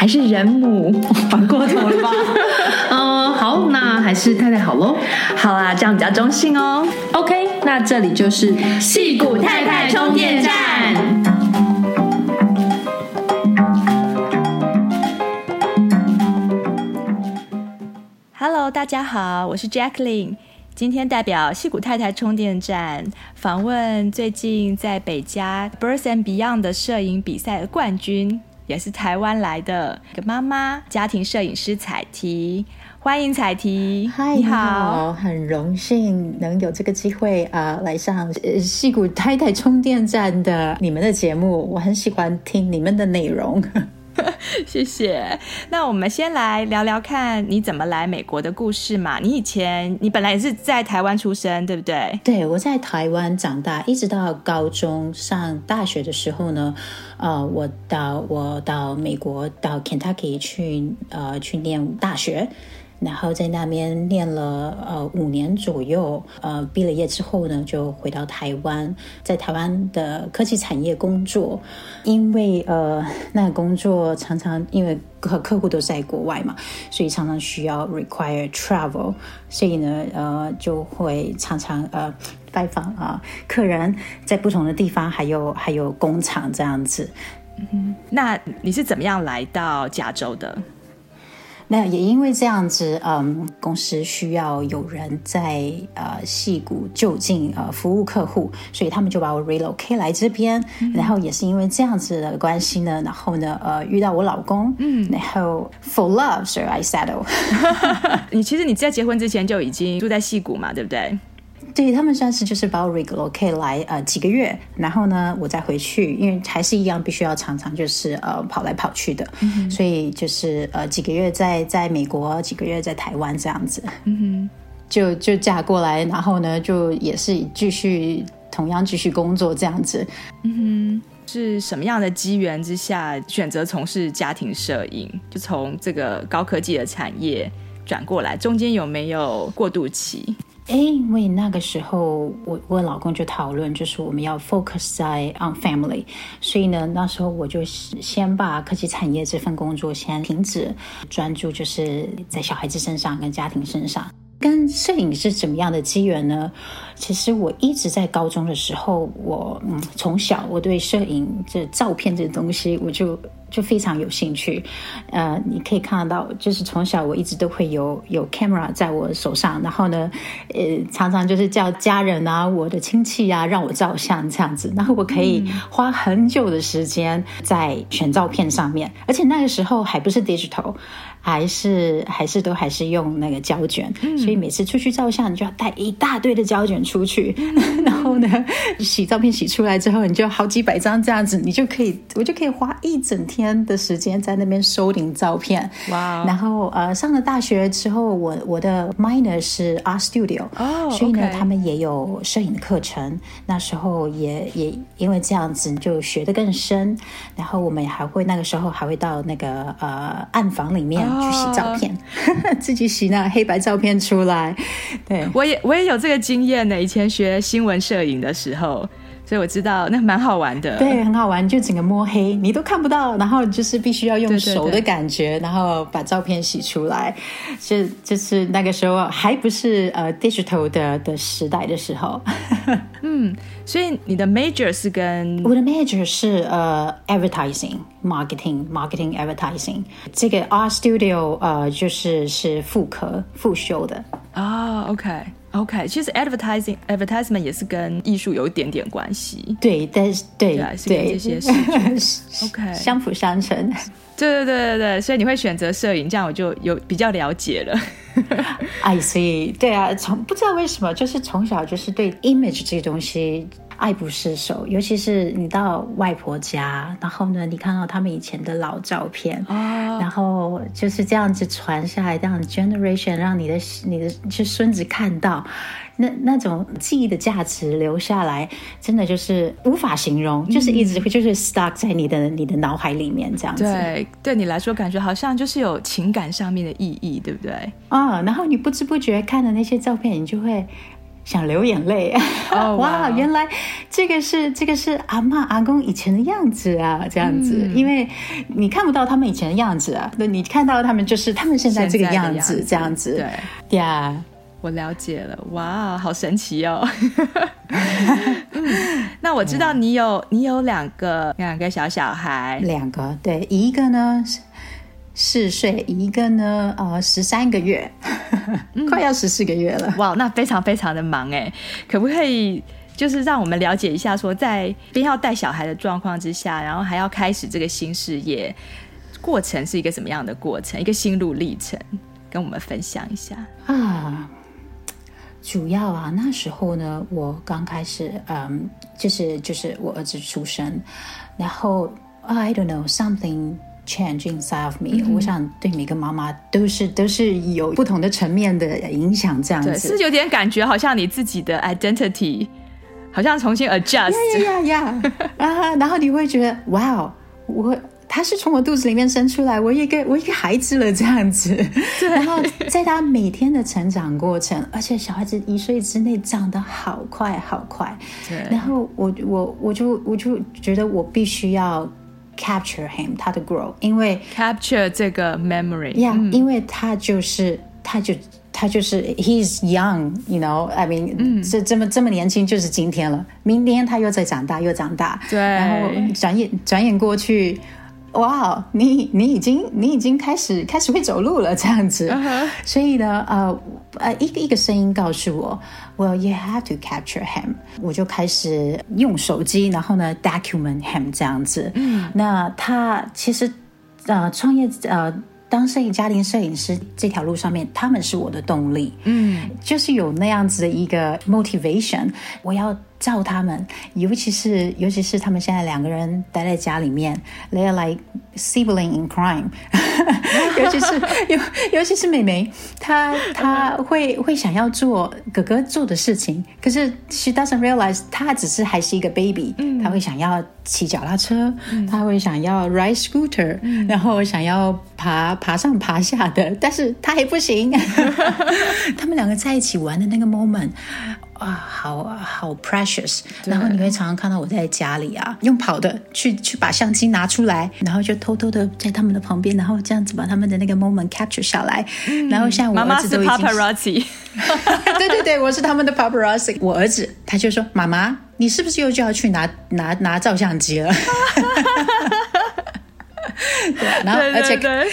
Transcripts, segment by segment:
还是人母，反过头了吧？嗯，好，那还是太太好喽。好啊，这样比较中性哦。OK，那这里就是戏骨太太充电站。Hello，大家好，我是 Jacqueline，今天代表戏骨太太充电站访问最近在北加 Birth and Beyond 的摄影比赛的冠军。也是台湾来的一个妈妈，家庭摄影师彩缇，欢迎彩缇。嗨，你好，很荣幸能有这个机会啊、呃，来上戏骨太太充电站的你们的节目，我很喜欢听你们的内容。谢谢。那我们先来聊聊看你怎么来美国的故事嘛。你以前你本来也是在台湾出生，对不对？对，我在台湾长大，一直到高中上大学的时候呢，呃，我到我到美国到 Kentucky 去呃去念大学。然后在那边念了呃五年左右，呃毕了业之后呢，就回到台湾，在台湾的科技产业工作。因为呃那个工作常常因为客客户都在国外嘛，所以常常需要 require travel，所以呢呃就会常常呃拜访啊、客人，在不同的地方，还有还有工厂这样子。嗯，那你是怎么样来到加州的？那也因为这样子，嗯，公司需要有人在呃戏谷就近呃服务客户，所以他们就把我 relocate 来这边。嗯、然后也是因为这样子的关系呢，然后呢，呃，遇到我老公，嗯，然后 for love so I settle。你其实你在结婚之前就已经住在戏谷嘛，对不对？对，他们算是就是把我 relocate 来呃几个月，然后呢我再回去，因为还是一样必须要常常就是呃跑来跑去的，嗯、所以就是呃几个月在在美国，几个月在台湾这样子，嗯哼，就就嫁过来，然后呢就也是继续同样继续工作这样子，嗯哼，是什么样的机缘之下选择从事家庭摄影，就从这个高科技的产业转过来，中间有没有过渡期？哎，因为那个时候我我老公就讨论，就是我们要 focus 在 on family，所以呢，那时候我就先把科技产业这份工作先停止，专注就是在小孩子身上跟家庭身上。跟摄影是怎么样的机缘呢？其实我一直在高中的时候，我嗯从小我对摄影这照片这东西我就。就非常有兴趣，呃，你可以看得到，就是从小我一直都会有有 camera 在我手上，然后呢，呃，常常就是叫家人啊、我的亲戚啊让我照相这样子，然后我可以花很久的时间在选照片上面，而且那个时候还不是 digital。还是还是都还是用那个胶卷，嗯、所以每次出去照相，你就要带一大堆的胶卷出去。嗯、然后呢，洗照片洗出来之后，你就好几百张这样子，你就可以，我就可以花一整天的时间在那边收领照片。哇！然后呃，上了大学之后，我我的 minor 是 art studio，哦，所以呢他们也有摄影的课程。那时候也也因为这样子，就学得更深。然后我们还会那个时候还会到那个呃暗房里面。去洗照片，哦、自己洗那黑白照片出来。对，我也我也有这个经验呢。以前学新闻摄影的时候，所以我知道那蛮好玩的。对，很好玩，就整个摸黑，你都看不到，然后就是必须要用手的感觉，对对对，然后把照片洗出来。就就是那个时候还不是呃 digital 的的时代的时候。嗯，所以你的 major 是跟我的 major 是呃 advertising marketing marketing advertising。这个 art studio 呃就是是副科副修的啊。Oh, OK。其实 advertising advertisement 也是跟艺术有一点点关系。对，但是对对，是跟这些事 OK 相辅相成。对对对对对，所以你会选择摄影，这样我就有比较了解了。哎，所以对啊，从不知道为什么，就是从小就是对 image 这个东西。爱不释手，尤其是你到外婆家，然后呢，你看到他们以前的老照片，oh. 然后就是这样子传下来，这样 generation 让你的你的就孙子看到，那那种记忆的价值留下来，真的就是无法形容，嗯、就是一直会就是 stuck 在你的你的脑海里面这样子。对，对你来说感觉好像就是有情感上面的意义，对不对？啊，oh, 然后你不知不觉看的那些照片，你就会。想流眼泪，哇、oh, wow！原来这个是这个是阿嬷阿公以前的样子啊，这样子，嗯、因为你看不到他们以前的样子啊，那你看到他们就是他们现在这个样子，这样子，对。呀，Yeah 我了解了，哇，好神奇哦！那我知道你有.你有两个两个小小孩，两个对，一个呢四岁，一个呢，呃，十三个月，嗯、快要十四个月了。哇，那非常非常的忙哎，可不可以就是让我们了解一下，说在边要带小孩的状况之下，然后还要开始这个新事业，过程是一个什么样的过程？一个心路历程，跟我们分享一下啊。主要啊，那时候呢，我刚开始，嗯，就是就是我儿子出生，然后 I don't know something。Change inside of me，、嗯、我想对每个妈妈都是都是有不同的层面的影响，这样子。是有点感觉，好像你自己的 identity 好像重新 adjust，呀呀呀，啊，然后你会觉得哇哦，我他是从我肚子里面生出来，我一个我一个孩子了这样子，对。然后在他每天的成长过程，而且小孩子一岁之内长得好快好快，对，然后我我我就我就觉得我必须要。Capture him，他的 grow，因为 capture 这个 memory，呀，因为他就是，他就他就是 he's young，you know，I mean，嗯，这这么这么年轻就是今天了，明天他又在长大又长大，对，然后转眼转眼过去。哇，你你已经你已经开始开始会走路了，这样子。Uh huh. 所以呢，呃呃，一个一个声音告诉我，Well, you have to capture him。我就开始用手机，然后呢，document him 这样子。嗯，那他其实呃，创业呃，当摄影家庭摄影师这条路上面，他们是我的动力。嗯，就是有那样子的一个 motivation，我要。照他们，尤其是尤其是他们现在两个人待在家里面，they are like sibling in crime。尤其是 尤尤其是妹妹，她她会会想要做哥哥做的事情，可是 she doesn't realize 她只是还是一个 baby，她会想要骑脚踏车，她会想要 ride scooter，然后想要爬爬上爬下的，但是她还不行。他们两个在一起玩的那个 moment。啊，好好 precious，然后你会常常看到我在家里啊，用跑的去去把相机拿出来，然后就偷偷的在他们的旁边，然后这样子把他们的那个 moment capture 下来。嗯、然后像我儿子都已经，妈妈是 paparazzi，对对对，我是他们的 paparazzi。我儿子他就说：“妈妈，你是不是又就要去拿拿拿照相机了？” 对，然后而且。对对对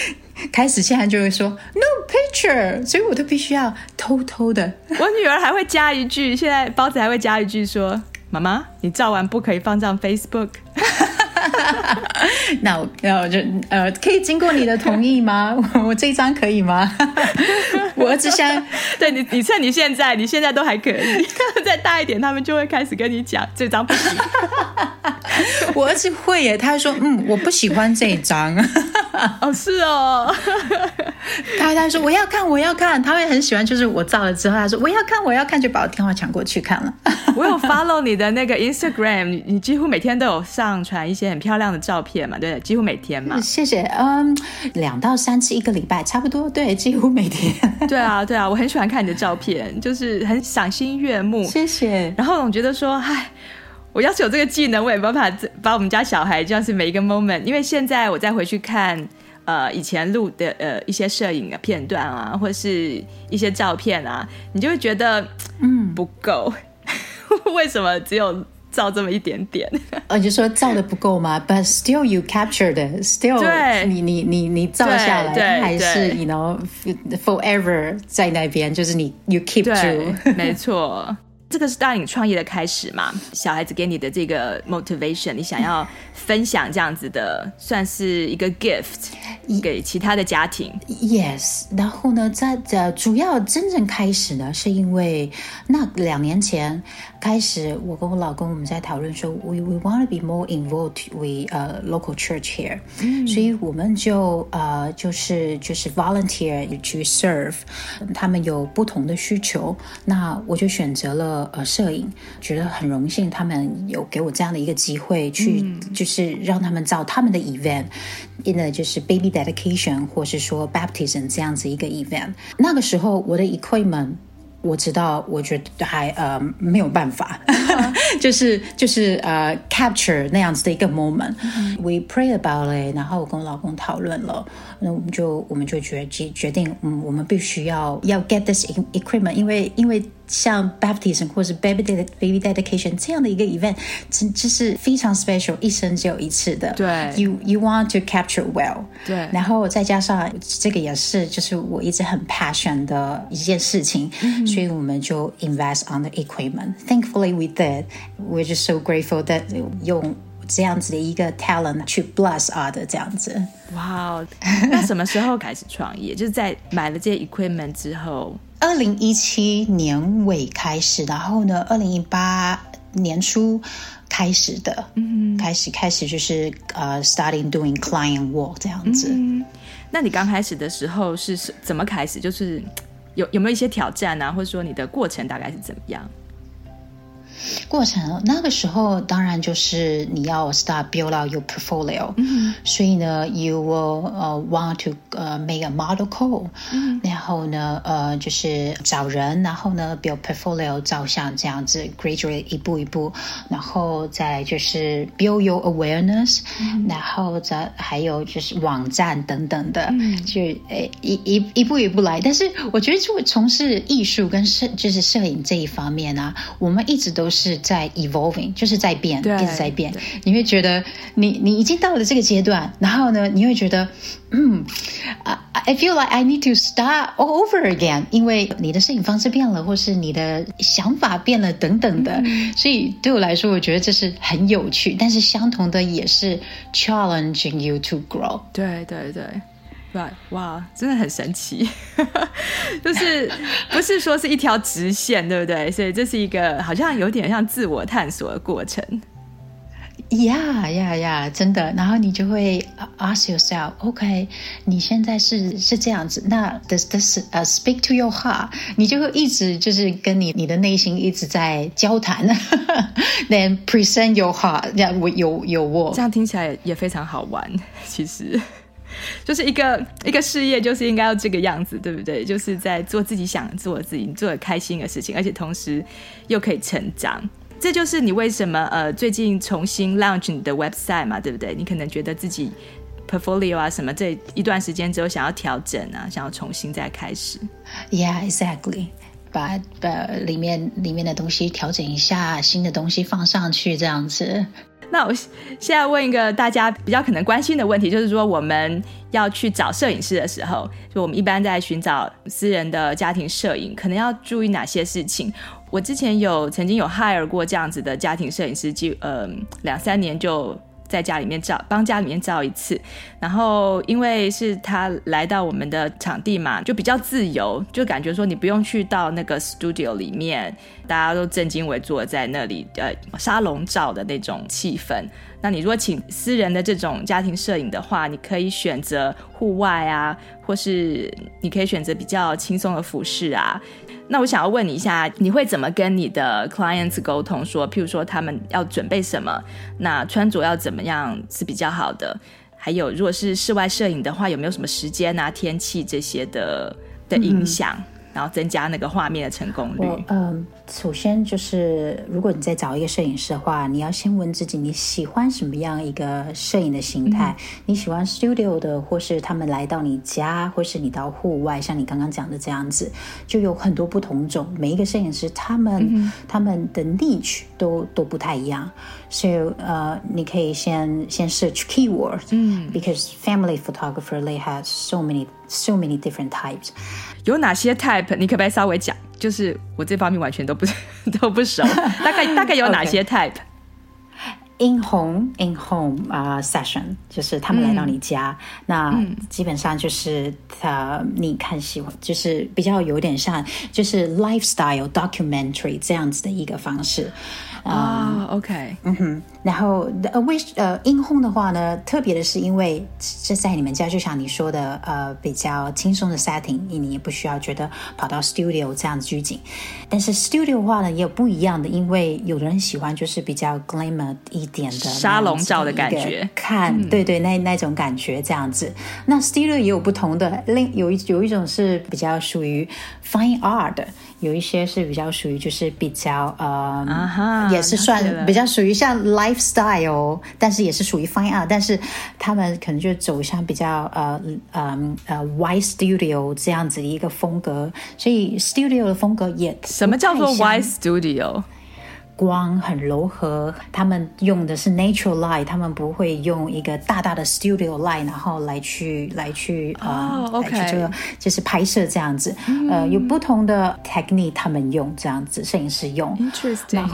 开始现在就会说 no picture，所以我都必须要偷偷的。我女儿还会加一句，现在包子还会加一句说：“妈妈，你照完不可以放上 Facebook。”那我那我就呃，可以经过你的同意吗？我这一张可以吗？我儿子想 对你，你趁你现在，你现在都还可以，再大一点，他们就会开始跟你讲这张不行。我儿子会耶，他说：“嗯，我不喜欢这一张。”哦，是哦。他他说：“我要看，我要看。”他会很喜欢，就是我照了之后，他说：“我要看，我要看。”就把我电话抢过去看了。我有 follow 你的那个 Instagram，你你几乎每天都有上传一些很漂亮的照片嘛？对，几乎每天嘛。谢谢。嗯，两到三次一个礼拜，差不多。对，几乎每天。对啊，对啊，我很喜欢看你的照片，就是很赏心悦目。谢谢。然后总觉得说，唉。我要是有这个技能，我也没办法把我们家小孩，就是每一个 moment。因为现在我再回去看，呃，以前录的呃一些摄影的片段啊，或是一些照片啊，你就会觉得嗯不够，为什么只有？照这么一点点，呃，就说照的不够吗？But still you captured it. Still，对你你你你照下来，它还是 you know forever 在那边，就是你 you keep 住，没错。这个是当你创业的开始嘛？小孩子给你的这个 motivation，你想要分享这样子的，算是一个 gift 给其他的家庭。Yes，然后呢，在这主要真正开始呢，是因为那两年前开始，我跟我老公我们在讨论说，we we want to be more involved with uh local church here，、嗯、所以我们就呃就是就是 volunteer to serve，他们有不同的需求，那我就选择了。呃，摄影觉得很荣幸，他们有给我这样的一个机会，去、嗯、就是让他们造他们的 event，in 的就是 baby dedication，或是说 baptism 这样子一个 event。那个时候我的 equipment。我知道，我觉得还呃没有办法，就是就是呃 capture 那样子的一个 moment。We pray about it，然后我跟我老公讨论了，那我们就我们就决决决定，嗯，我们必须要要 get this equipment，因为因为像 baptism 或是 baby baby dedication 这样的一个 event，真就是非常 special，一生只有一次的。对，you you want to capture well。对，然后再加上这个也是就是我一直很 passion 的一件事情。嗯所以我们就 invest on the equipment. Thankfully, we did. We're just so grateful that 用 这样子的一个 talent 去 bless other 这样子。哇哦！那什么时候开始创业？就是在买了这些 equipment 之后，二零一七年尾开始，然后呢，二零一八年初开始的。嗯，开始开始就是呃、uh,，starting doing client work 这样子。嗯，那你刚开始的时候是怎么开始？就是。有有没有一些挑战啊，或者说你的过程大概是怎么样？过程那个时候当然就是你要 start build out your portfolio，、嗯、所以呢，you will、uh, want to、uh, make a model call，、嗯、然后呢，呃，就是找人，然后呢，build portfolio，照相这样子，gradually 一步一步，然后再就是 build your awareness，、嗯、然后再还有就是网站等等的，嗯、就诶一一一步一步来。但是我觉得就从事艺术跟摄就是摄影这一方面啊，我们一直都。都是在 evolving，就是在变，一直在变。你会觉得你你已经到了这个阶段，然后呢，你会觉得嗯，I feel like I need to start all over again，因为你的摄影方式变了，或是你的想法变了等等的。嗯、所以对我来说，我觉得这是很有趣，但是相同的也是 challenging you to grow。对对对。对，哇，真的很神奇，就是不是说是一条直线，对不对？所以这是一个好像有点像自我探索的过程。呀呀呀，真的。然后你就会 ask yourself，OK，okay，你现在是是这样子，那 does this uh, speak to your heart？你就会一直就是跟你你的内心一直在交谈。Then present your heart，这样有有我，这样听起来也非常好玩，其实。就是一个一个事业，就是应该要这个样子，对不对？就是在做自己想做自己做的开心的事情，而且同时又可以成长。这就是你为什么呃最近重新 launch 你的 website 嘛，对不对？你可能觉得自己 portfolio 啊什么这一段时间之后想要调整啊，想要重新再开始。Yeah, exactly. 把把里面里面的东西调整一下，新的东西放上去，这样子。那我现在问一个大家比较可能关心的问题，就是说我们要去找摄影师的时候，就我们一般在寻找私人的家庭摄影，可能要注意哪些事情？我之前有曾经有 hire 过这样子的家庭摄影师，就呃两三年就。在家里面照，帮家里面照一次，然后因为是他来到我们的场地嘛，就比较自由，就感觉说你不用去到那个 studio 里面，大家都正襟危坐在那里，呃，沙龙照的那种气氛。那你如果请私人的这种家庭摄影的话，你可以选择户外啊，或是你可以选择比较轻松的服饰啊。那我想要问你一下，你会怎么跟你的 clients 沟通说？譬如说他们要准备什么，那穿着要怎么样是比较好的？还有，如果是室外摄影的话，有没有什么时间啊、天气这些的的影响？然后增加那个画面的成功率？嗯，首先就是如果你在找一个摄影师的话，你要先问自己你喜欢什么样一个摄影的形态？嗯、你喜欢 studio 的，或是他们来到你家，或是你到户外，像你刚刚讲的这样子，就有很多不同种。每一个摄影师他们、嗯、他们的 niche 都都不太一样，所以呃，你可以先先 search keyword，嗯，because family photographer they have so many so many different types。有哪些 type？你可不可以稍微讲？就是我这方面完全都不 都不熟，大概 大概有哪些 type？In home, in home 啊、uh, session 就是他们来到你家，嗯、那基本上就是他你看喜欢，就是比较有点像就是 lifestyle documentary 这样子的一个方式。啊、uh,，OK，嗯哼，然后呃为呃 in home 的话呢，特别的是因为这在你们家，就像你说的，呃比较轻松的 setting，你也不需要觉得跑到 studio 这样子拘谨。但是 studio 的话呢，也有不一样的，因为有的人喜欢就是比较 glamour 一点的沙龙照的感觉，看，嗯、对对，那那种感觉这样子。那 studio 也有不同的，另有一有一种是比较属于 fine art 的。有一些是比较属于就是比较呃，uh-huh, 也是算比较属于像 lifestyle，但是也是属于 fine art，但是他们可能就走向比较呃呃呃 white studio 这样子的一个风格，所以 studio 的风格也什么叫做 white studio？光很柔和，他们用的是 natural light，他们不会用一个大大的 studio light，然后来去来去呃、oh. 来去这个就是拍摄这样子，mm. 呃，有不同的 technique，他们用这样子，摄影师用。Interesting。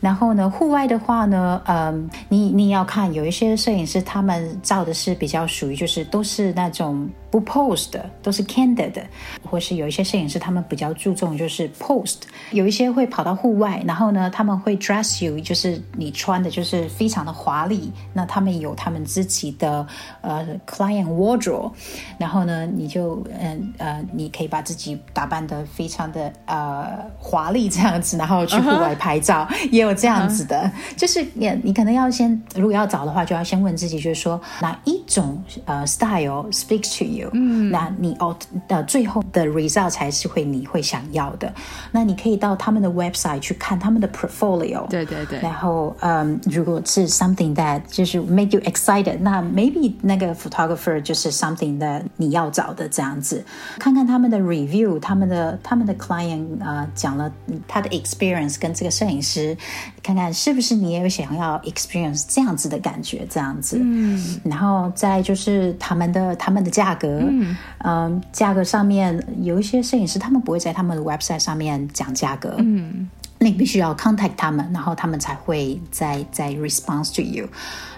然后呢，户外的话呢，嗯，你你要看有一些摄影师，他们照的是比较属于就是都是那种。不 pose 的都是 candid 的，或是有一些摄影师他们比较注重就是 pose，有一些会跑到户外，然后呢他们会 dress you，就是你穿的就是非常的华丽，那他们有他们自己的呃 client wardrobe，然后呢你就嗯呃，呃你可以把自己打扮的非常的呃华丽这样子，然后去户外拍照，uh -huh. 这样子的，uh. 就是你你可能要先如果要找的话，就要先问自己就是说哪一种呃 style speaks to you。嗯，那你哦的最后的 result 才是会你会想要的。那你可以到他们的 website 去看他们的 portfolio。对对对。然后，嗯，如果是 something that 就是 make you excited，那 maybe 那个 photographer 就是 something that 你要找的这样子。看看他们的 review，他们的他们的 client 啊、呃、讲了他的 experience 跟这个摄影师，看看是不是你也有想要 experience 这样子的感觉这样子。嗯。然后再就是他们的他们的价格。嗯，嗯，价格上面有一些摄影师，他们不会在他们的 website 上面讲价格。嗯。那你必须要 contact 他们，然后他们才会再再 response to you。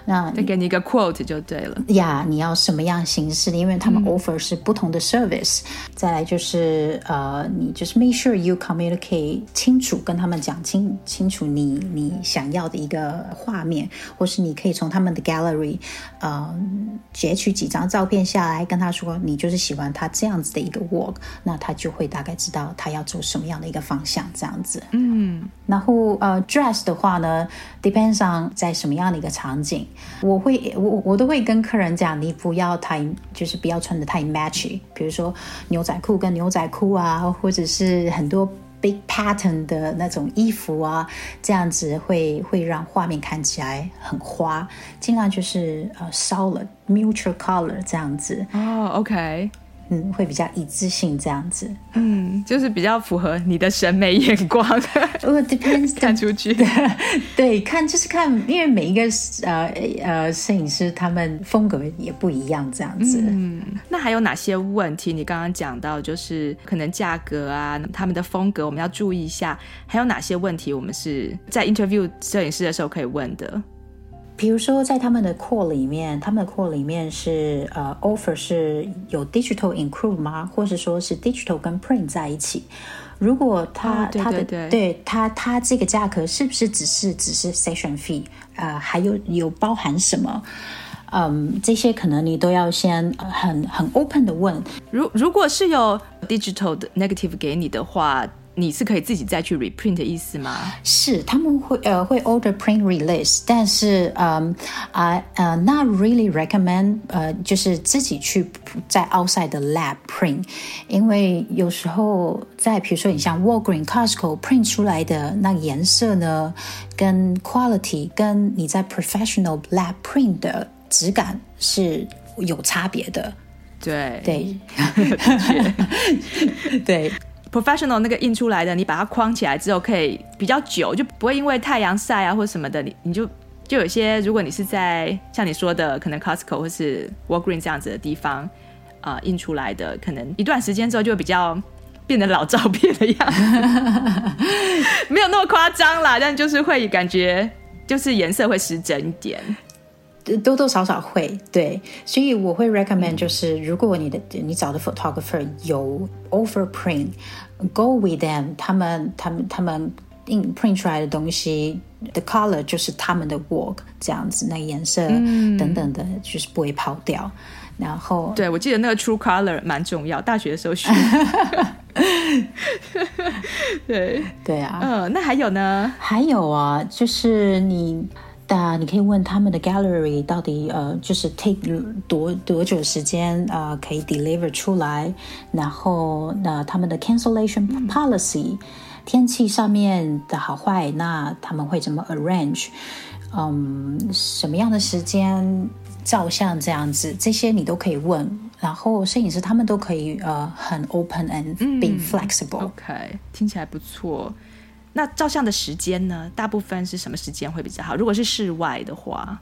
那再给你一个 quote 就对了。呀，你要什么样形式的？因为他们 offer 是不同的 service。嗯、再来就是呃，你就是 make sure you communicate 清楚，跟他们讲清清楚你你想要的一个画面，或是你可以从他们的 gallery 呃截取几张照片下来，跟他说你就是喜欢他这样子的一个 work，那他就会大概知道他要走什么样的一个方向，这样子。嗯。然后呃，dress 的话呢，depends on 在什么样的一个场景，我会我我都会跟客人讲，你不要太就是不要穿得太 matchy，比如说牛仔裤跟牛仔裤啊，或者是很多 big pattern 的那种衣服啊，这样子会会让画面看起来很花，尽量就是呃 solid neutral color 这样子。哦，OK。嗯，会比较一致性这样子，嗯，就是比较符合你的审美眼光。我 depends 看出去，对，看就是看，因为每一个呃呃摄影师他们风格也不一样，这样子。嗯，那还有哪些问题？你刚刚讲到就是可能价格啊，他们的风格我们要注意一下。还有哪些问题我们是在 interview 摄影师的时候可以问的？比如说，在他们的 core 里面，他们的 core 里面是呃 offer 是有 digital include 吗？或者说是 digital 跟 print 在一起？如果他、他的对他他这个价格是不是只是只是 session fee？呃，还有有包含什么？嗯，这些可能你都要先很很 open 的问。如如果是有 digital 的 negative 给你的话。你是可以自己再去 reprint 的意思吗？是，他们会呃会 order print release，但是嗯啊呃 not really recommend 呃就是自己去在 outside 的 lab print，因为有时候在比如说你像 Walgreens、Costco print 出来的那颜色呢，跟 quality 跟你在 professional lab print 的质感是有差别的。对对对。Professional 那个印出来的，你把它框起来之后，可以比较久，就不会因为太阳晒啊或什么的，你你就就有些，如果你是在像你说的，可能 Costco 或是 Walgreen 这样子的地方啊、印出来的，可能一段时间之后就会比较变得老照片的样子，没有那么夸张啦，但就是会感觉就是颜色会失真一点。多多少少会对，所以我会 recommend 就是，如果你的你找的 photographer 有 overprint，go with them，他们他们他们印 print 出来的东西，the color 就是他们的 work，这样子，那个颜色等等的，就是不会跑掉。然后，对，我记得那个 true color 蛮重要，大学的时候学。对对啊，嗯，那还有呢？还有啊，就是你。那你可以问他们的 gallery 到底呃，就是 take 多多久时间啊、呃，可以 deliver 出来，然后那他们的 cancellation policy，天气上面的好坏，那他们会怎么 arrange？嗯，什么样的时间照相这样子，这些你都可以问。然后摄影师他们都可以呃很 open and be flexible、嗯。OK，听起来不错。那照相的时间呢？大部分是什么时间会比较好？如果是室外的话，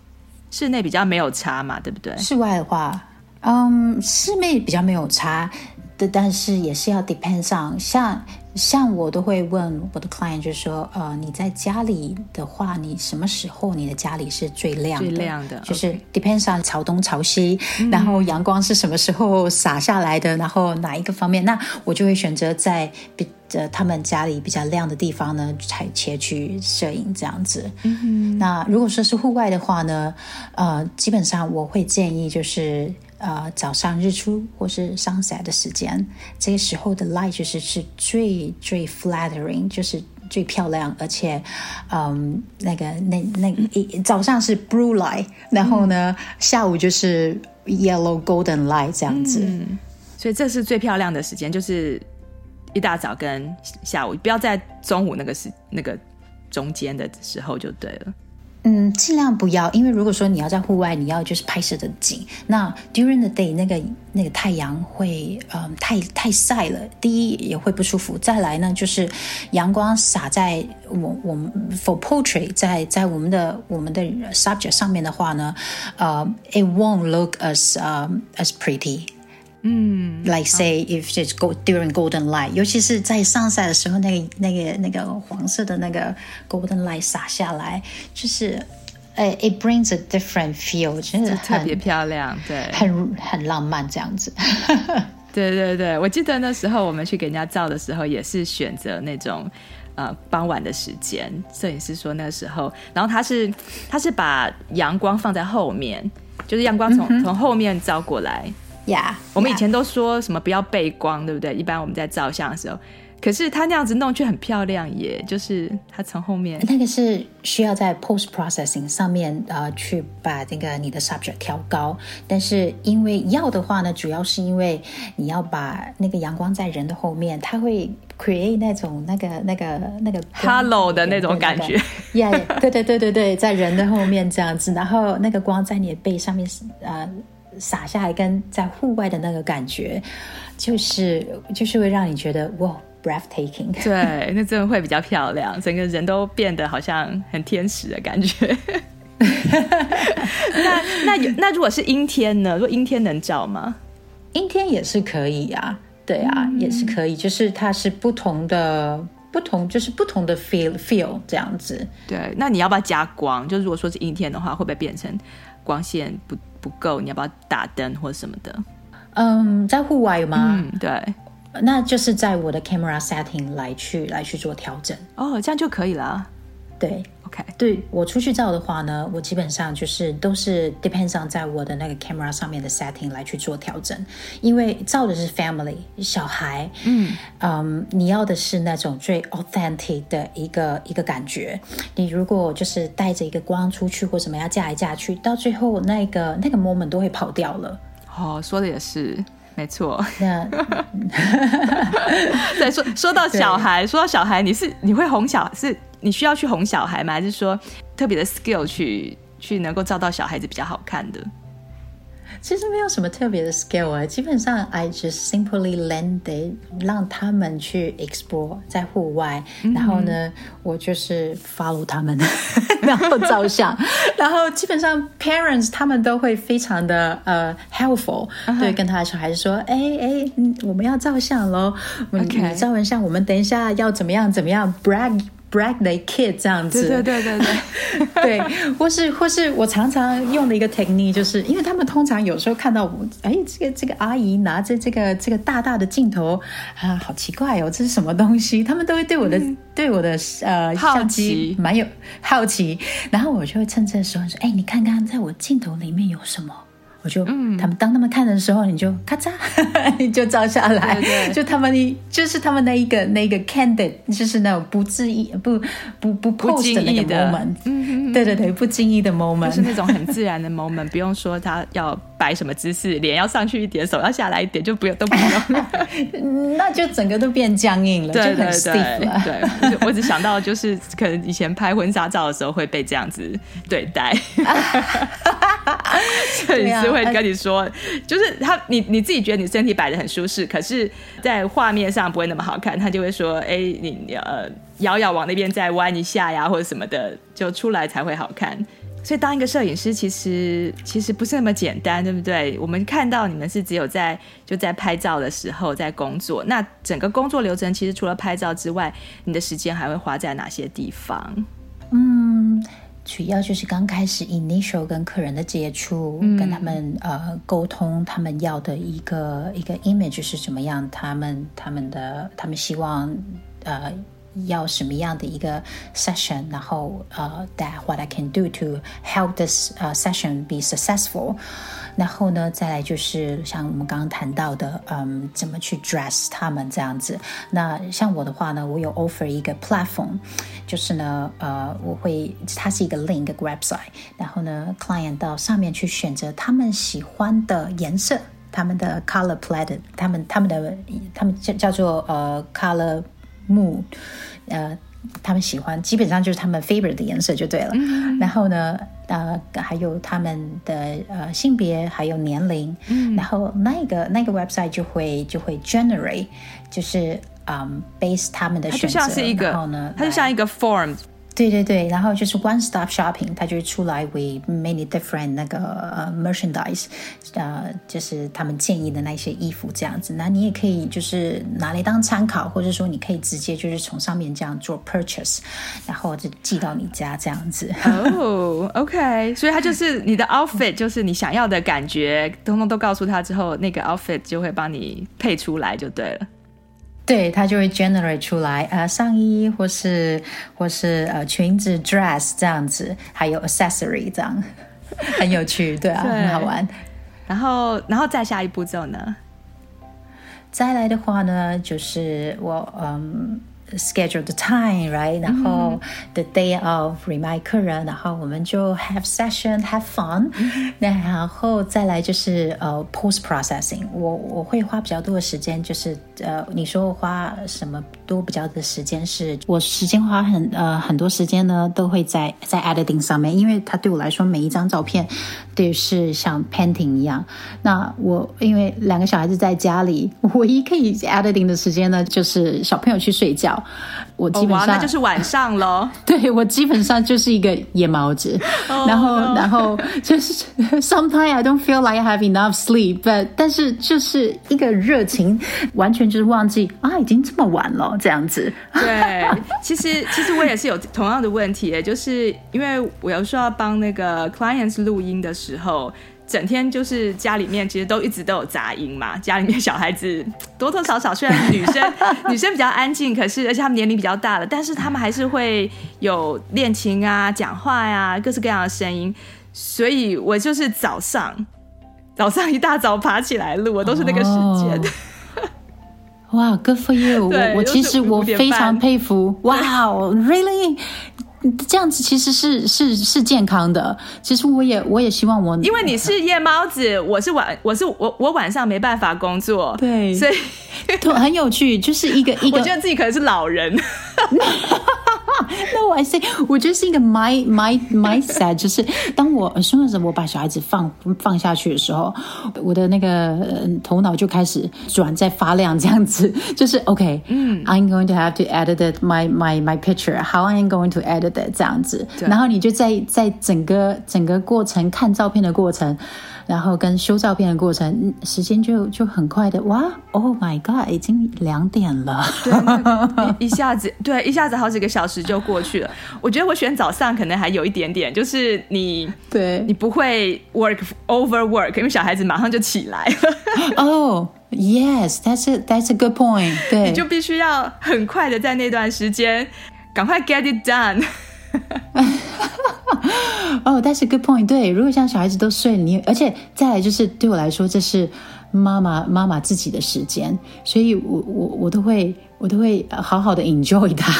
室内比较没有差嘛，对不对？室外的话，嗯，室内比较没有差的，但是也是要 depend on，像。像我都会问我的 client，就是说，呃，你在家里的话，你什么时候你的家里是最亮的？最亮的，就是 depends on 朝东朝西，嗯，然后阳光是什么时候洒下来的，然后哪一个方面，那我就会选择在比呃他们家里比较亮的地方呢，才切去摄影这样子。嗯，那如果说是户外的话呢，呃，基本上我会建议就是。呃，早上日出或是 sunset 的时间，这个时候的 light 就是是最最 flattering，就是最漂亮，而且，嗯，那个那那一早上是 blue light，然后呢，嗯、下午就是 yellow golden light 这样子，嗯，所以这是最漂亮的时间，就是一大早跟下午，不要在中午那个时那个中间的时候就对了。嗯，尽量不要，因为如果说你要在户外，你要就是拍摄的景，那 during the day 那个那个太阳会嗯太太晒了，第一也会不舒服，再来呢就是阳光洒在我我们 for portrait 在在我们的我们的 subject 上面的话呢，呃，it won't look as um as pretty。嗯，like say if it's go during golden light，尤其是在 sunset 的时候，那个那个那个黄色的那个 golden light 洒下来，就是，呃，it brings a different feel，真的特别漂亮，对，很很浪漫这样子。对对对，我记得那时候我们去给人家照的时候，也是选择那种呃傍晚的时间。摄影师说那个时候，然后他是他是把阳光放在后面，就是阳光从、嗯、从后面照过来。呀、yeah, yeah.，我们以前都说什么不要背光，对不对？一般我们在照相的时候，可是他那样子弄却很漂亮耶，就是他从后面那个是需要在 post processing 上面呃去把那个你的 subject 调高，但是因为要的话呢，主要是因为你要把那个阳光在人的后面，它会 create 那种那个那个那个 hello 的那种感觉，呀、那个，对、对对对对，在人的后面这样子，然后那个光在你的背上面呃。洒下来跟在户外的那个感觉，就是就是会让你觉得哇，breathtaking。对，那真的会比较漂亮，整个人都变得好像很天使的感觉。那那那如果是阴天呢？如果阴天能照吗？阴天也是可以啊，对啊，嗯、也是可以。就是它是不同的，不同就是不同的 feel feel 这样子。对，那你要不要加光？就如果说是阴天的话，会不会变成光线不？不够，你要不要打灯或者什么的？嗯，在户外吗？嗯，对，那就是在我的 camera setting 来去来去做调整。哦，这样就可以了。对 OK，对，我出去照的话呢，我基本上就是都是 depends on 在我的那个 camera 上面的 setting 来去做调整，因为照的是 family 小孩，嗯嗯，你要的是那种最 authentic 的一个一个感觉。你如果就是带着一个光出去或什么要架来架去，到最后那个那个 moment 都会跑掉了。哦，说的也是。没错，那 对说说到小孩，说到小孩，你是你会哄小，是你需要去哄小孩吗？还是说特别的 skill 去去能够照到小孩子比较好看的？其实没有什么特别的 skill 啊，基本上 I just simply landed，让他们去 explore 在户外，嗯、然后呢，我就是 follow 他们，然后照相，然后基本上 parents 他们都会非常的呃、uh, helpful，、uh huh. 对，跟他的小孩子说，哎哎，我们要照相喽，Okay. 你照完相，我们等一下要怎么样怎么样 brag。Brag the kid 这样子，对对对对对，对，或是或是我常常用的一个 technique，就是因为他们通常有时候看到我，哎，这个这个阿姨拿着这个这个大大的镜头啊，好奇怪哦，这是什么东西？他们都会对我的、嗯、对我的呃相机蛮有好奇，然后我就会趁这时候说，哎，你看看在我镜头里面有什么。我就，嗯，他们当他们看的时候，你就咔嚓，你就照下来，对对。就他们，就是他们那一个那一个 candid，就是那种不自意、不不不 pose 的那个 moment，嗯，对对对，不经意的 moment，就是那种很自然的 moment，不用说他要摆什么姿势，脸要上去一点，手要下来一点，就不用都不用，那就整个都变僵硬了，对对对，就很 stiff 了。对，我只想到就是可能以前拍婚纱照的时候会被这样子对待。摄影师会跟你说，就是他，你你自己觉得你身体摆的很舒适，可是，在画面上不会那么好看。他就会说，哎，你呃，腰要往那边再弯一下呀，或者什么的，就出来才会好看。所以，当一个摄影师，其实其实不是那么简单，对不对？我们看到你们是只有在就在拍照的时候在工作，那整个工作流程其实除了拍照之外，你的时间还会花在哪些地方？嗯。主要就是刚开始 initial 跟客人的接触，嗯、跟他们呃沟通，他们要的一个一个 image 是怎么样，他们他们的他们希望呃要什么样的一个 session，然后呃 that what I can do to help this 呃 session be successful。然后呢，再来就是像我们刚刚谈到的，嗯，怎么去 dress 他们这样子。那像我的话呢，我有 offer 一个 platform，就是呢，呃，我会它是一个 link 一个 website，然后呢，client 到上面去选择他们喜欢的颜色，他们的 color palette，他们他们的他们叫叫做呃 color mood，呃。他们喜欢，基本上就是他们 favorite 的颜色就对了。嗯、然后呢，呃，还有他们的呃性别，还有年龄。嗯、然后那个那个 website 就会就会 generate，就是嗯 base 他们的选择。它就像是一个，然后呢，它就像一个 form。对对对，然后就是 one stop shopping，它就出来 with many different 那个呃 merchandise，呃，就是他们建议的那些衣服这样子。那你也可以就是拿来当参考，或者说你可以直接就是从上面这样做 purchase，然后就寄到你家这样子。哦、oh，OK，所以它就是你的 outfit，就是你想要的感觉，通通都告诉他之后，那个 outfit 就会帮你配出来就对了。对，它就会 generate 出来，呃，上衣或是或是呃裙子 dress 这样子，还有 accessory 这样，很有趣，对啊，对很好玩。然后，然后再下一步骤呢？再来的话呢，就是我嗯。Schedule the time, right？然后 the day of remind 客人，然后我们就 have session, have fun。那然后再来就是呃 post processing，我我会花比较多的时间，就是呃你说我花什么多比较的时间是，我时间花很呃很多时间呢，都会在在 editing 上面，因为它对我来说每一张照片都是像 painting 一样。那我因为两个小孩子在家里，唯一可以 editing 的时间呢，就是小朋友去睡觉。我基本上、哦、那就是晚上喽。对，我基本上就是一个夜猫子，oh, 然后.然后就是 sometimes I don't feel like I have enough sleep，but 但是就是一个热情，完全就是忘记啊，已经这么晚了这样子。对，其实其实我也是有同样的问题，就是因为我有时候要帮那个 clients 录音的时候。整天就是家里面其实都一直都有杂音嘛，家里面小孩子多多少少，虽然女生 女生比较安静，可是而且他们年龄比较大了，但是他们还是会有练琴啊、讲话呀、啊、各式各样的声音，所以我就是早上早上一大早爬起来录，我都是那个时间。哇、oh. Wow，Good for you！我我其实我非常佩服，哇、wow，Really？这样子其实是是是健康的。其实我也我也希望我，因为你是夜猫子，我是晚我是我我晚上没办法工作，对，所以 都很有趣，就是一个 一个，我觉得自己可能是老人。那我 say，我觉得是一个 my my mindset，就是当我说的时候，我把小孩子放放下去的时候，我的那个头脑就开始转在发亮，这样子，就是 OK，嗯，I'm going to have to edit my my my picture，how I'm going to edit it 这样子，然后你就在在整个整个过程看照片的过程。然后跟修照片的过程，时间就就很快的哇！Oh my god，已经两点了，对，一下子对，一下子好几个小时就过去了。我觉得我选早上可能还有一点点，就是你对你不会 work over work，因为小孩子马上就起来了。哦、oh，yes，that's a that's a good point。对，你就必须要很快的在那段时间赶快 get it done。哦，但是 good point。对，如果像小孩子都睡了，你而且再来就是对我来说，这是妈妈妈妈自己的时间，所以我我我都会我都会好好的 enjoy 它，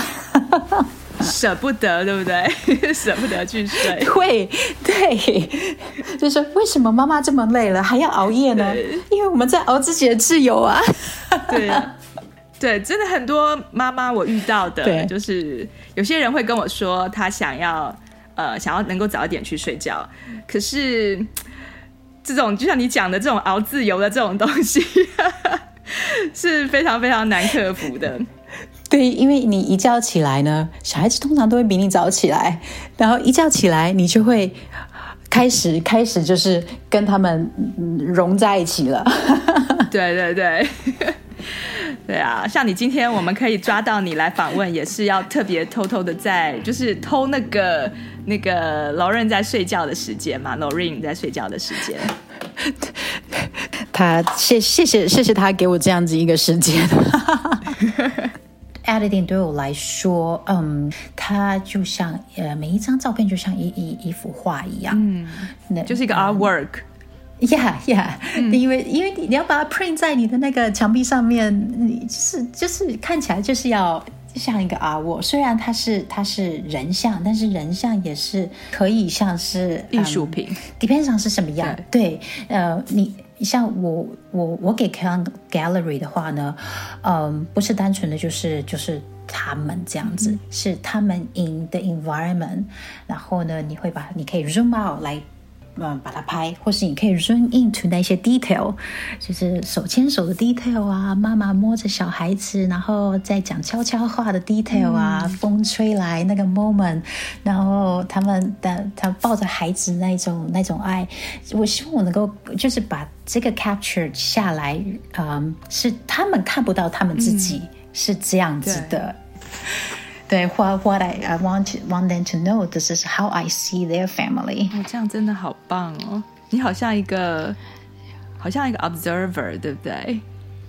舍不得，对不对？舍不得去睡。会，对，就是为什么妈妈这么累了还要熬夜呢？因为我们在熬自己的自由啊。对啊。对，真的很多妈妈我遇到的，就是有些人会跟我说，他想要呃想要能够早一点去睡觉，可是这种就像你讲的这种熬自由的这种东西，是非常非常难克服的。对，因为你一觉起来呢，小孩子通常都会比你早起来，然后一觉起来，你就会开始开始就是跟他们融在一起了。对 对对。对啊，像你今天我们可以抓到你来访问，也是要特别偷偷的在，就是偷那个那个 Lauren 在睡觉的时间嘛，Lauren 在睡觉的时间。他谢谢谢谢谢他给我这样子一个时间。Editing 对我来说，嗯，它就像呃每一张照片就像一一一幅画一样，嗯，那就是一个 artwork。yeah，、嗯、因为因为你要把它 print 在你的那个墙壁上面，你就是就是看起来就是要像一个 artwork。虽然它是它是人像，但是人像也是可以像是艺术品、um,，depends on 是什么样。对，对呃，你像我我我给 Kang Gallery 的话呢，嗯，不是单纯的就是就是他们这样子，嗯、是他们 in the environment。然后呢，你会把你可以 zoom out 来。嗯，把它拍，或是你可以 zoom into 那些 detail，就是手牵手的 detail 啊，妈妈摸着小孩子，然后再讲悄悄话的 detail 啊，嗯、风吹来那个 moment，然后他们的他抱着孩子那种那种爱，我希望我能够就是把这个 capture 下来，嗯，是他们看不到他们自己是这样子的。嗯对，what what I I want to, want them to know, this is how I see their family。哦，这样真的好棒哦！你好像一个，好像一个 observer，对不对？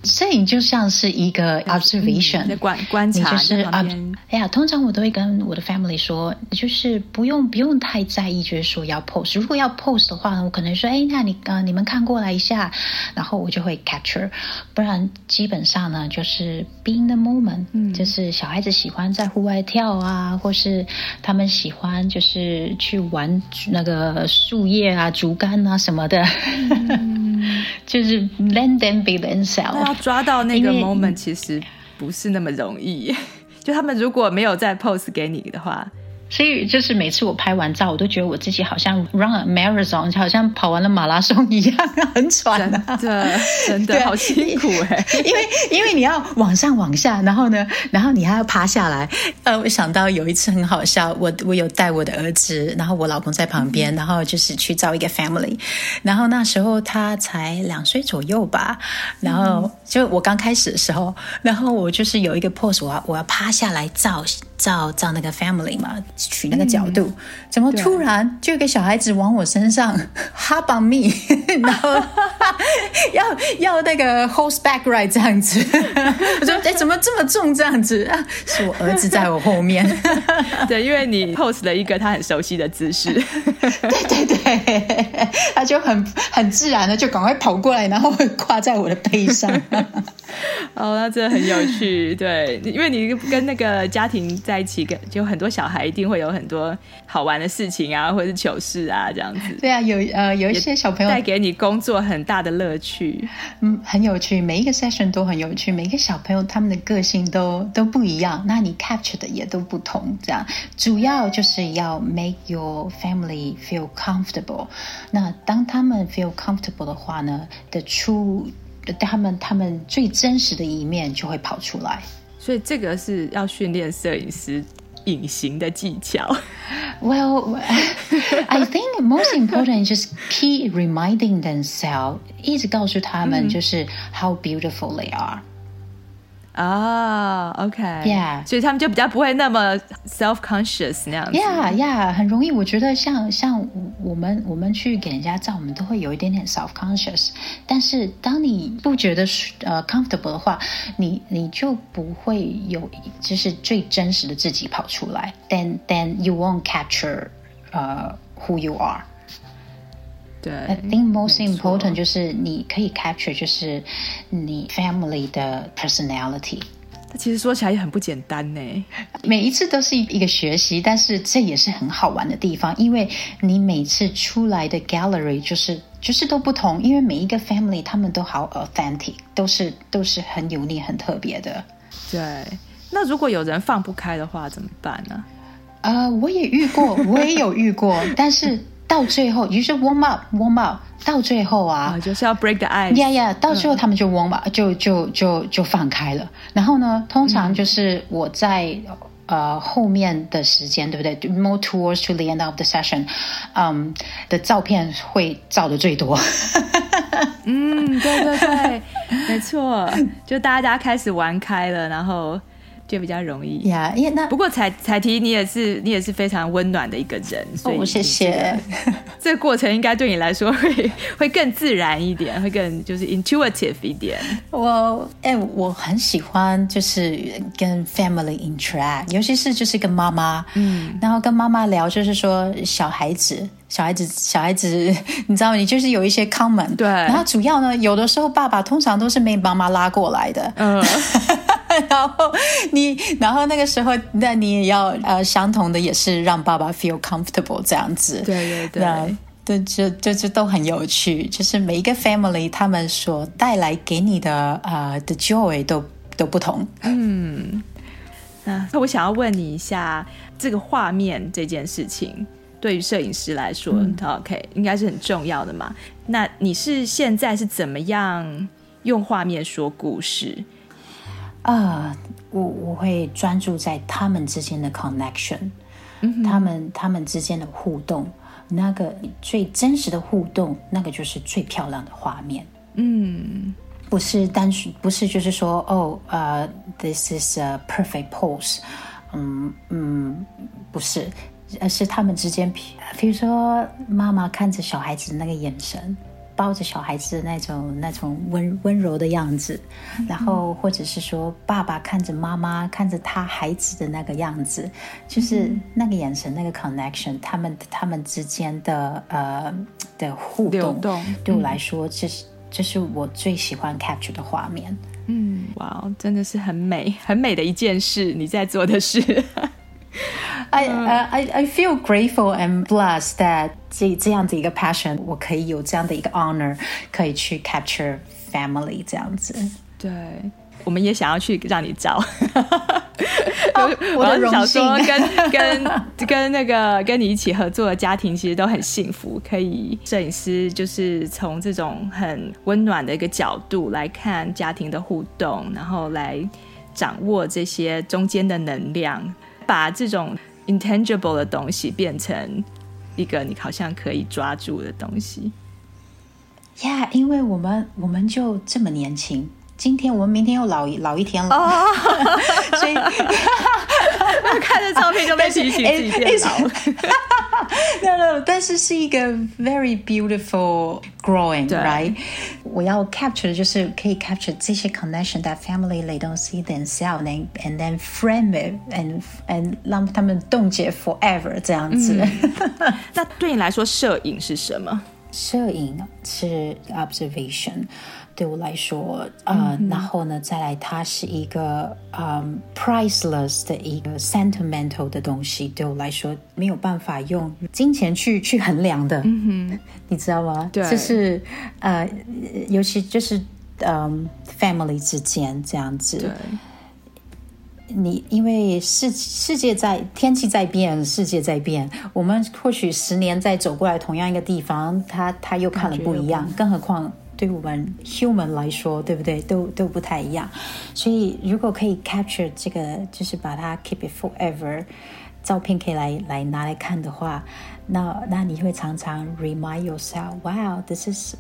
摄影就像是一个 observation，在观观察，就是啊，哎呀，通常我都会跟我的 family 说，就是不用不用太在意，就是说要 post。如果要 post 的话呢，我可能说，哎，那你呃你们看过来一下，然后我就会 capture。不然基本上呢，就是 be in the moment，嗯，就是小孩子喜欢在户外跳啊，或是他们喜欢就是去玩那个树叶啊、竹竿啊什么的，嗯、就是 let them be themselves。要抓到那个 moment 其实不是那么容易，就他们如果没有再 pose 给你的话。所以就是每次我拍完照，我都觉得我自己好像 run a marathon，好像跑完了马拉松一样，很喘啊！真的，真的 好辛苦哎！因为因为你要往上往下，然后呢，然后你还要爬下来。呃，我想到有一次很好笑，我我有带我的儿子，然后我老公在旁边，嗯、然后就是去照一个 family，然后那时候他才两岁左右吧，然后就我刚开始的时候，然后我就是有一个 pose，我要我要趴下来照照照那个 family 嘛，取那个角度，嗯、怎么突然就有个小孩子往我身上 hop on me，然后要要那个 horseback ride 这样子，我说哎怎么这么重这样子？啊？是我儿子在我后面，对，因为你 pose 了一个他很熟悉的姿势，对对对，他就很很自然的就赶快跑过来，然后挂在我的背上。哦，那真的很有趣，对，因为你跟那个家庭在一起，跟就很多小孩一定会有很多好玩的事情啊，或者是糗事啊，这样子。对啊，有呃有一些小朋友带给你工作很大的乐趣，嗯，很有趣，每一个 session 都很有趣，每一个小朋友他们的个性都都不一样，那你 capture 的也都不同，这样主要就是要 make your family feel comfortable。那当他们 feel comfortable 的话呢，的出。他们他们最真实的一面就会跑出来，所以这个是要训练摄影师隐形的技巧。Well, I think most important is just keep reminding themselves，一直告诉他们就是 how beautiful they are。啊、oh，OK，Yeah，yeah. 所以他们就比较不会那么 self-conscious 那样子。Yeah，Yeah，很容易。我觉得像像我们我们去给人家照，我们都会有一点点 self-conscious。但是当你不觉得呃 comfortable 的话，你你就不会有就是最真实的自己跑出来。Then then you won't capture 呃、uh, who you are。对，I think most important 就是你可以 capture 就是你 family 的 personality。它其实说起来也很不简单呢。每一次都是一个学习，但是这也是很好玩的地方，因为你每次出来的 gallery 就是就是都不同，因为每一个 family 他们都好 authentic，都是都是很有 unique 很特别的。对，那如果有人放不开的话怎么办呢？呃，我也遇过，我也有遇过，但是。到最后，就是 warm up，warm up，到最后啊，啊，就是要 break the ice。Yeah, yeah，到最后他们就 warm up，、嗯、就就就就放开了。然后呢，通常就是我在、嗯、呃后面的时间，对不对？More towards to the end of the session，嗯、um, 的照片会照的最多。嗯，对对对，没错，就大家开始玩开了，然后。就比较容易呀，因为那不过彩彩提你也是你也是非常温暖的一个人，所以、哦、谢谢。这个过程应该对你来说会 会更自然一点，会更就是 intuitive 一点。我哎，我很喜欢就是跟 family interact，尤其是就是跟妈妈，嗯，然后跟妈妈聊，就是说小孩子。小孩子，小孩子，你知道吗？你就是有一些 common，对。然后主要呢，有的时候爸爸通常都是被妈妈拉过来的，嗯。然后你，然后那个时候，那你也要呃，相同的也是让爸爸 feel comfortable 这样子。对对对，对，这这这都很有趣。就是每一个 family 他们所带来给你的呃的 joy 都都不同。嗯，那我想要问你一下，这个画面这件事情。对于摄影师来说，嗯，OK，应该是很重要的嘛。那你是现在是怎么样用画面说故事？啊，uh，我我会专注在他们之间的 connection，嗯，他们他们之间的互动，那个最真实的互动，那个就是最漂亮的画面。嗯，不是单纯，不是就是说，哦，呃，this is a perfect pose。嗯嗯，不是。而是他们之间，比如说妈妈看着小孩子的那个眼神，抱着小孩子的那种那种温温柔的样子，嗯，然后或者是说爸爸看着妈妈看着他孩子的那个样子，就是那个眼神那个 connection，他们他们之间的呃的互动，动。对我来说，这是这是我最喜欢 capture 的画面。嗯，哇，真的是很美很美的一件事，你在做的事。I, uh, I I feel grateful and blessed that 这这样的一个 passion，我可以有这样的一个 honor，可以去 capture family 这样子。对，我们也想要去让你照。哦、我的荣幸。跟 跟跟那个跟你一起合作的家庭，其实都很幸福，可以摄影师就是从这种很温暖的一个角度来看家庭的互动，然后来掌握这些中间的能量，把这种。intangible 的东西变成一个你好像可以抓住的东西。Yeah，因为我们我们就这么年轻，今天我们明天又老一老一天了，哦、所以 看着照片就被提醒自己变老。no no，但是是一个 very beautiful growing，right？我要 capture 的就是可以 capture 这些 connection that family they don't see themselves and and then frame it and and 让他们冻结 forever 这样子。嗯、那对你来说，摄影是什么？摄影是 observation。 对我来说，呃，嗯、然后呢，再来，它是一个嗯 priceless 的一个 sentimental 的东西。对我来说，没有办法用金钱去去衡量的。嗯哼，你知道吗？对，就是呃，尤其就是嗯 family 之间这样子。对，你因为世世界在天气在变，世界在变，我们或许十年再走过来同样一个地方，他他又看了不一样，更何况。对我们 human 来说，对不对？都都不太一样。所以，如果可以 capture 这个，就是把它 keep it forever，照片可以来来拿来看的话。那那你会常常 remind yourself, wow, this is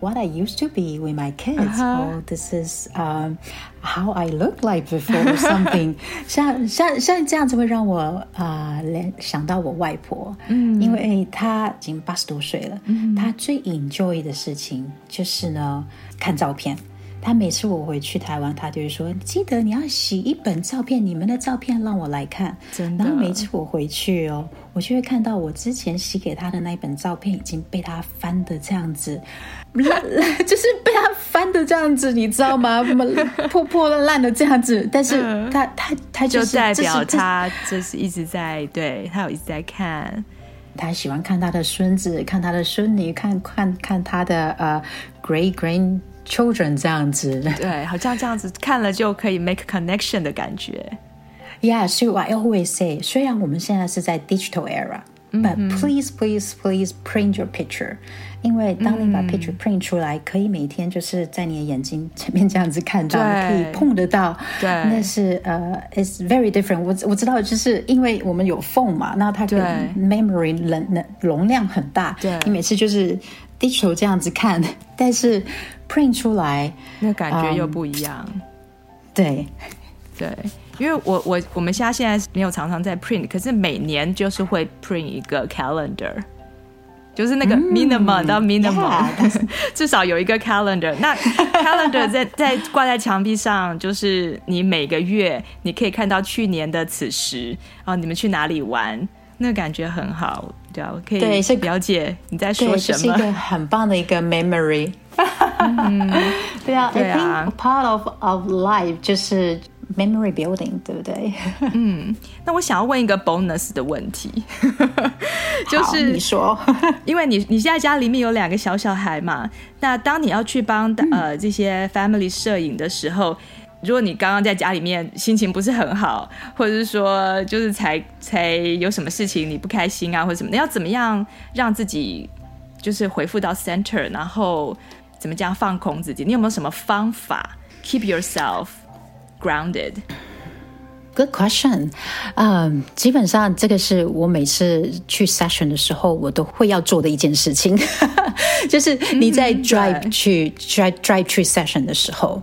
what I used to be with my kids. Uh-huh. Or this is um how I look like before or something. 像像像这样子会让我啊联、呃、想到我外婆，嗯，因为她已经八十多岁了，嗯，她最 enjoy 的事情就是呢看照片。他每次我回去台湾，他就会说：“记得你要洗一本照片，你们的照片让我来看。”真的。然后每次我回去哦，我就会看到我之前洗给他的那一本照片已经被他翻的这样子，烂 就是被他翻的这样子，你知道吗？破破烂烂的这样子。但是他他他就是就代表他就是一直在对他有一直在看，他喜欢看他的孙子，看他的孙女，看看看他的呃 great grand。Children 这样子，对，好像这样子看了就可以 make connection 的感觉。Yeah, so I always say，虽然我们现在是在 digital era，but、mm hmm. please, please, please print your picture。因为当你把 picture print 出来，mm hmm. 可以每天就是在你的眼睛前面这样子看到，对可以碰得到。对，那是呃、uh,，it's very different 我。我我知道，就是因为我们有 phone 嘛，那它可以 memory 能能容量很大。对，你每次就是。digital 这样子看，但是 print 出来那感觉又不一样。Um, 对，对，因为我我我们家现在没有常常在 print，可是每年就是会 print 一个 calendar，就是那个 minimum 到 minimum，至少有一个 calendar。那 calendar 在 在挂在墙壁上，就是你每个月你可以看到去年的此时，然后你们去哪里玩。那感觉很好，对可以了解你在说什么。是一个很棒的一个 memory。嗯、对啊，对啊 I think part of of life 就是 memory building，对不对？嗯，那我想要问一个 bonus 的问题，就是你说，因为你你现在家里面有两个小小孩嘛，那当你要去帮、嗯、呃这些 family 摄影的时候。如果你刚刚在家里面心情不是很好，或者是说就是才才有什么事情你不开心啊，或者什么，你要怎么样让自己就是回复到 center，然后怎么这样放空自己？你有没有什么方法 keep yourself grounded？grounded？Good question，嗯，um，基本上这个是我每次去 session 的时候，我都会要做的一件事情，就是你在 drive 去 drive drive 去 session 的时候，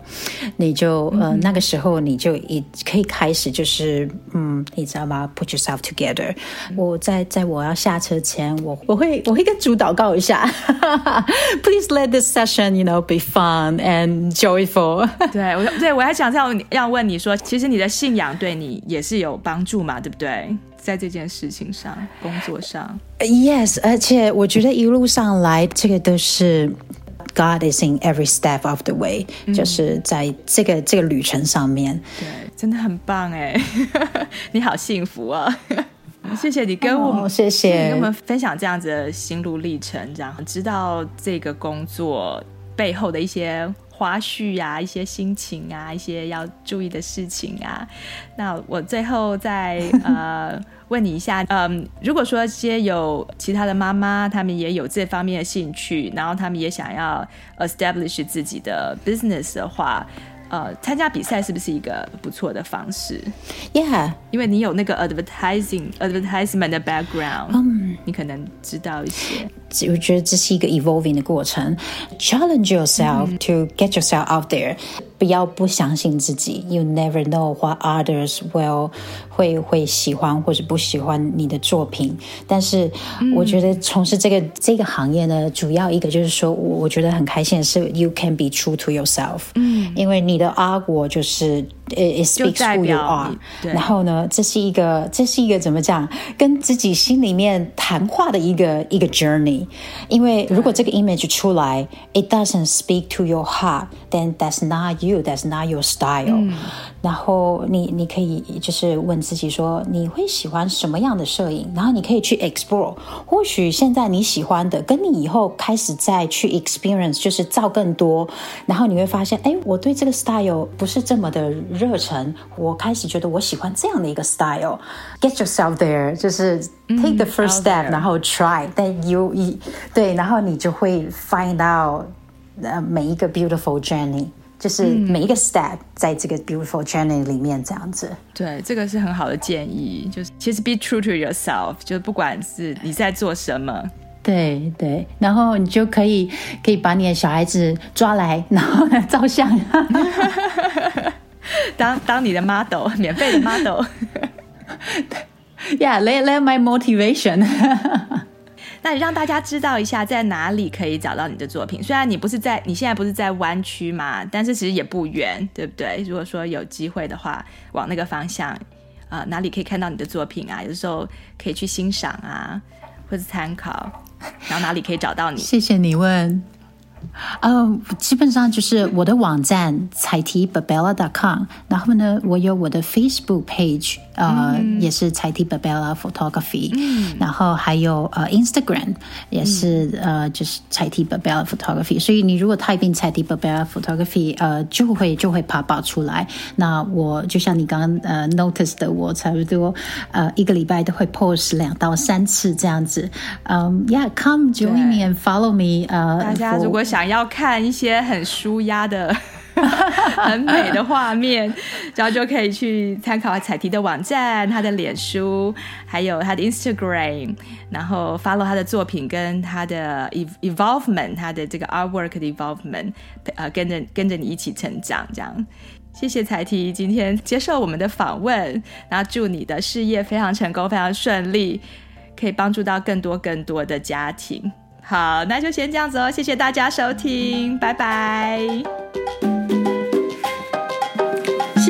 你就呃那个时候你就一可以开始就是嗯，你知道吗？Put yourself together。我在在我要下车前，我我会我会跟主祷告一下，Please let this session you know be fun and joyful。对，我对我还想要要问你说，其实你的信仰对。 你也是有帮助嘛，对不对？在这件事情上，工作上，Yes，而且我觉得一路上来，这个都是 God is in every step of the way，嗯，就是在这个这个旅程上面，对，真的很棒哎，你好幸福啊！谢谢你跟我们，哦，谢谢跟我们分享这样子的心路历程，这样知道这个工作背后的一些。花絮啊，一些心情啊，一些要注意的事情啊。那我最后再呃 问你一下，嗯，如果说些有其他的妈妈，他们也有这方面的兴趣，然后他们也想要 establish 自己的 business 的话，呃，参加比赛是不是一个不错的方式？Yeah，因为你有那个 advertising advertisement 的 background，嗯，你可能知道一些。我觉得这是一个 evolving 的过程，challenge yourself to get yourself out there，不要不相信自己，you never know what others will 会会喜欢或者不喜欢你的作品。但是我觉得从事这个、嗯、这个行业呢，主要一个就是说我我觉得很开心的是，you can be true to yourself，嗯，因为你的 artwork 就是。It speaks who you are。然后呢，这是一个，这是一个怎么讲？跟自己心里面谈话的一个一个 journey。因为如果这个 image 出来，it doesn't speak to your heart，then that's not you，that's not your style。 嗯。然后你你可以就是问自己说，你会喜欢什么样的摄影？然后你可以去 explore。或许现在你喜欢的，跟你以后开始再去 experience，就是照更多。然后你会发现，哎，我对这个 style 不是这么的。热忱，我开始觉得我喜欢这样的一个 style。Get yourself there，就是 take the first step，、嗯、然后 try。Then you，对，然后你就会 find out，呃，每一个 beautiful journey，就是每一个 step 在这个 beautiful journey 里面这样子。对，这个是很好的建议。就是其实 be true to yourself，就是不管是你在做什么，对对，然后你就可以可以把你的小孩子抓来，然后来照相。当当你的 model，免费的 model。Yeah，let let my motivation。那让大家知道一下，在哪里可以找到你的作品。虽然你不是在，你现在不是在湾区嘛，但是其实也不远，对不对？如果说有机会的话，往那个方向，啊、哪里可以看到你的作品啊？有的时候可以去欣赏啊，或者参考。然后哪里可以找到你？谢谢你问。呃，基本上就是我的网站彩缇 Babella.com，然后呢，我有我的 Facebook page，呃，嗯、也是采缇 Babella Photography，、嗯、然后还有呃 Instagram 也是、嗯、呃就是采缇 Babella Photography，所以你如果 type in 采缇 Babella Photography，呃，就会就会 pop up 出来。那我就像你刚刚呃 notice 的，我差不多呃一个礼拜都会 post 两到三次这样子。嗯、um,，Yeah，come join me and follow me。呃，大家如果想要看一些很舒压的、很美的画面，然后就可以去参考彩缇的网站、他的脸书，还有他的 Instagram，然后 follow 他的作品跟他的 evolvement，他的这个 artwork 的 evolvement，呃，跟着跟着你一起成长，这样。谢谢彩缇今天接受我们的访问，然后祝你的事业非常成功、非常顺利，可以帮助到更多更多的家庭。好，那就先这样子哦。谢谢大家收听，拜拜。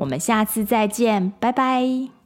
我们下次再见，拜拜。